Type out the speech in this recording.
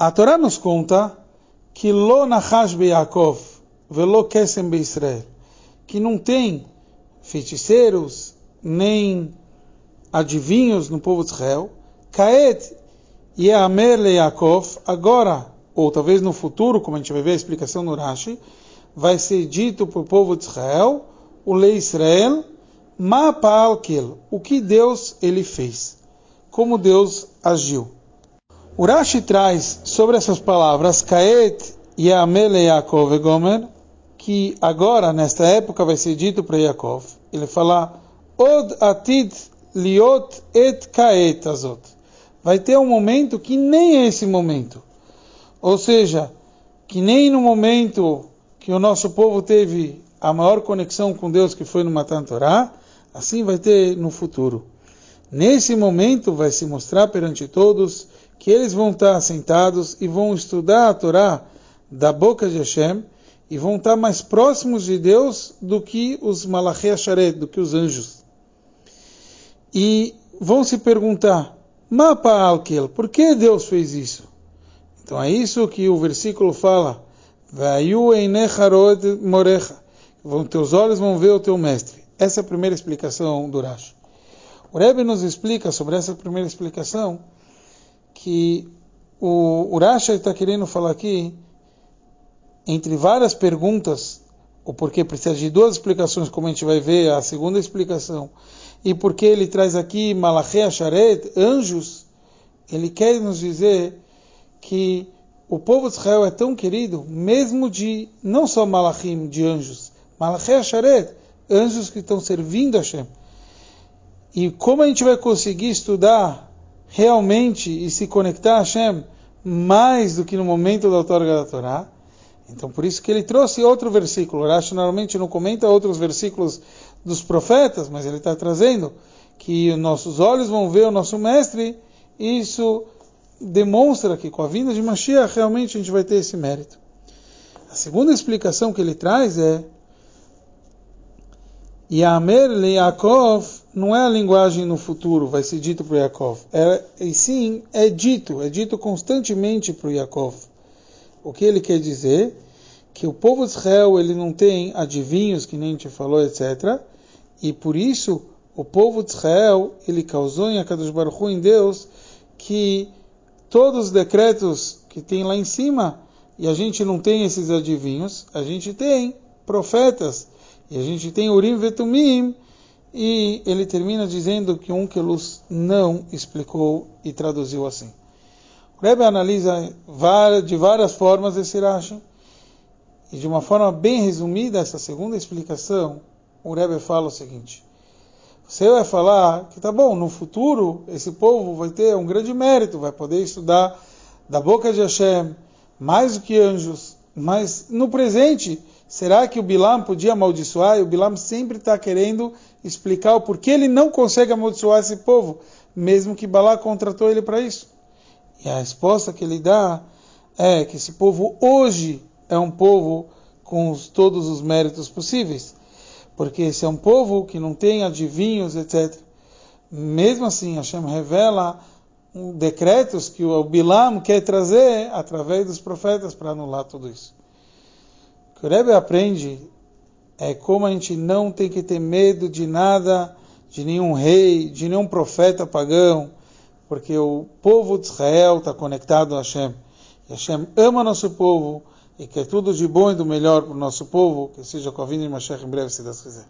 A Torá nos conta que lo nachash Yaakov velo kesem Israel, que não tem feiticeiros nem adivinhos no povo de Israel. Kaet Yeamer le Yaakov, agora, ou talvez no futuro, como a gente vai ver a explicação no Rashi, vai ser dito para o povo de Israel, o Lei Israel, Ma Pa'alkel, o que Deus ele fez, como Deus agiu. O Rashi traz sobre essas palavras, Kaet Yeamer le Yaakov Gomer, que agora, nesta época, vai ser dito para Yaakov. Ele fala, Od Atid Liot et Kaet Azot. Vai ter um momento que nem é esse momento. Ou seja, que nem no momento que o nosso povo teve a maior conexão com Deus, que foi no Matan Torá, assim vai ter no futuro. Nesse momento vai se mostrar perante todos que eles vão estar sentados e vão estudar a Torá da boca de Hashem e vão estar mais próximos de Deus do que os Malachei Asharet, do que os anjos. E vão se perguntar, Mapa Alkel, por que Deus fez isso? Então é isso que o versículo fala. Teus olhos vão ver o teu mestre. Essa é a primeira explicação do Rashi. O Rebbe nos explica sobre essa primeira explicação que o, Rashi está querendo falar aqui, entre várias perguntas, o porquê precisa de duas explicações, como a gente vai ver a segunda explicação, e porque ele traz aqui Malachei Asharet, anjos, ele quer nos dizer que o povo de Israel é tão querido, mesmo de, não só Malachim, de anjos, Malachei Asharet, anjos que estão servindo a Hashem. E como a gente vai conseguir estudar realmente e se conectar a Hashem mais do que no momento da outorga da Torá? Então, por isso que ele trouxe outro versículo. Rashi normalmente não comenta outros versículos dos profetas, mas ele está trazendo que nossos olhos vão ver o nosso mestre. Isso demonstra que com a vinda de Mashiach realmente a gente vai ter esse mérito. A segunda explicação que ele traz é Yamer le Yaakov não é a linguagem no futuro, vai ser dito para Yaakov. É, e sim, é dito, é dito constantemente para Yaakov. O que ele quer dizer? Que o povo de Israel ele não tem adivinhos, que nem gente falou, etc. E por isso o povo de Israel ele causou em Akadosh Baruch em Deus que todos os decretos que tem lá em cima e a gente não tem esses adivinhos, a gente tem profetas e a gente tem Urim Vetumim e ele termina dizendo que um Kelus não explicou e traduziu assim. O Rebbe analisa de várias formas esse Rashi, e de uma forma bem resumida, essa segunda explicação, o Rebbe fala o seguinte: você vai falar que tá bom, no futuro esse povo vai ter um grande mérito, vai poder estudar da boca de Hashem mais do que anjos, mas no presente, será que o Bilam podia amaldiçoar? E o Bilam sempre está querendo explicar o porquê ele não consegue amaldiçoar esse povo, mesmo que Balá contratou ele para isso. E a resposta que ele dá é que esse povo hoje é um povo com os, todos os méritos possíveis. Porque esse é um povo que não tem adivinhos, etc. Mesmo assim, Hashem revela um, decretos que o Bilam quer trazer através dos profetas para anular tudo isso. Que o Rebbe aprende é como a gente não tem que ter medo de nada, de nenhum rei, de nenhum profeta pagão, porque o povo de Israel está conectado a Hashem. E Hashem ama nosso povo e quer tudo de bom e do melhor para o nosso povo, que seja com a vinda de Mashiach em breve, se Deus quiser.